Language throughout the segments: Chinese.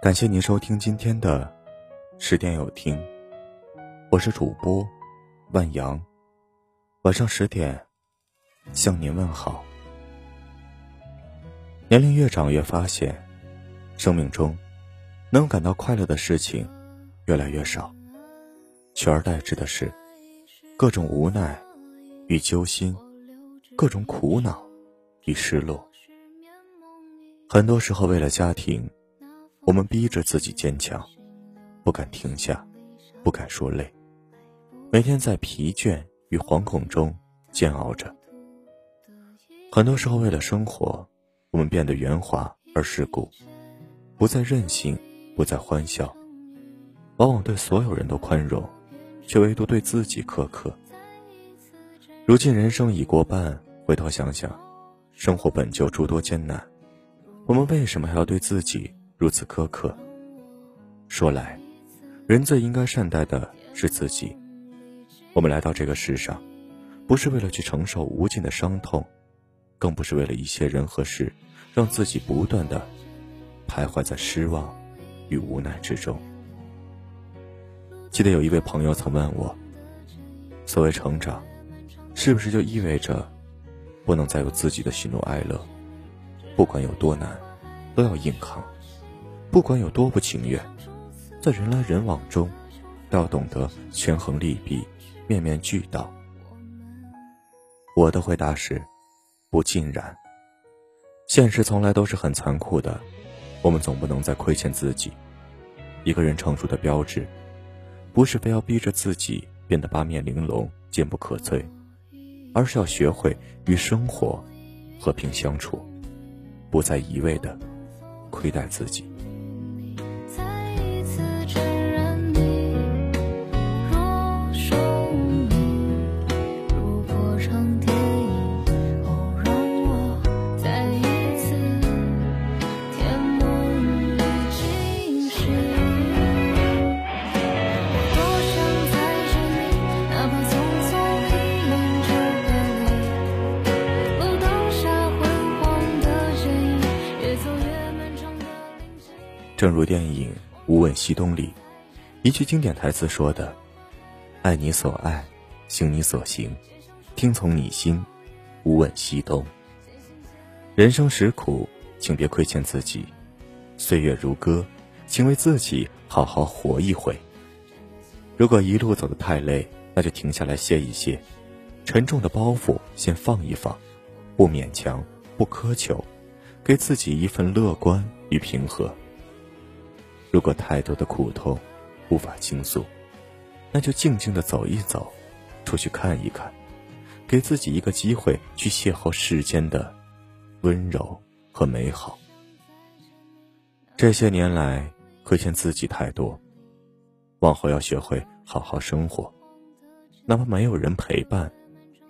感谢您收听今天的十点有听，我是主播万阳。晚上十点向您问好。年龄越长，越发现生命中能感到快乐的事情越来越少，取而代之的是各种无奈与揪心，各种苦恼与失落。很多时候，为了家庭。我们逼着自己坚强，不敢停下，不敢说累，每天在疲倦与惶恐中煎熬着。很多时候，为了生活，我们变得圆滑而世故，不再任性，不再欢笑，往往对所有人都宽容，却唯独对自己苛刻。如今人生已过半，回头想想，生活本就诸多艰难，我们为什么还要对自己？如此苛刻。说来，人最应该善待的是自己。我们来到这个世上，不是为了去承受无尽的伤痛，更不是为了一些人和事，让自己不断的徘徊在失望与无奈之中。记得有一位朋友曾问我：“所谓成长，是不是就意味着不能再有自己的喜怒哀乐？不管有多难，都要硬扛。”不管有多不情愿，在人来人往中，都要懂得权衡利弊，面面俱到。我的回答是：不尽然。现实从来都是很残酷的，我们总不能再亏欠自己。一个人成熟的标志，不是非要逼着自己变得八面玲珑、坚不可摧，而是要学会与生活和平相处，不再一味的亏待自己。正如电影《无问西东》里一句经典台词说的：“爱你所爱，行你所行，听从你心，无问西东。”人生实苦，请别亏欠自己；岁月如歌，请为自己好好活一回。如果一路走得太累，那就停下来歇一歇，沉重的包袱先放一放，不勉强，不苛求，给自己一份乐观与平和。如果太多的苦痛无法倾诉，那就静静的走一走，出去看一看，给自己一个机会去邂逅世间的温柔和美好。这些年来亏欠自己太多，往后要学会好好生活，哪怕没有人陪伴，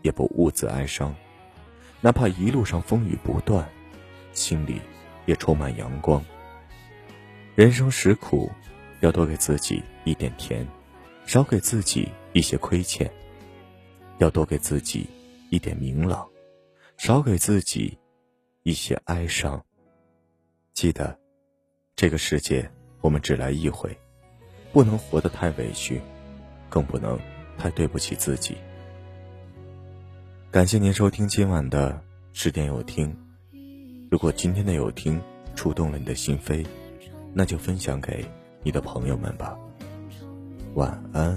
也不兀自哀伤；哪怕一路上风雨不断，心里也充满阳光。人生实苦，要多给自己一点甜，少给自己一些亏欠；要多给自己一点明朗，少给自己一些哀伤。记得，这个世界我们只来一回，不能活得太委屈，更不能太对不起自己。感谢您收听今晚的十点有听。如果今天的有听触动了你的心扉。那就分享给你的朋友们吧，晚安。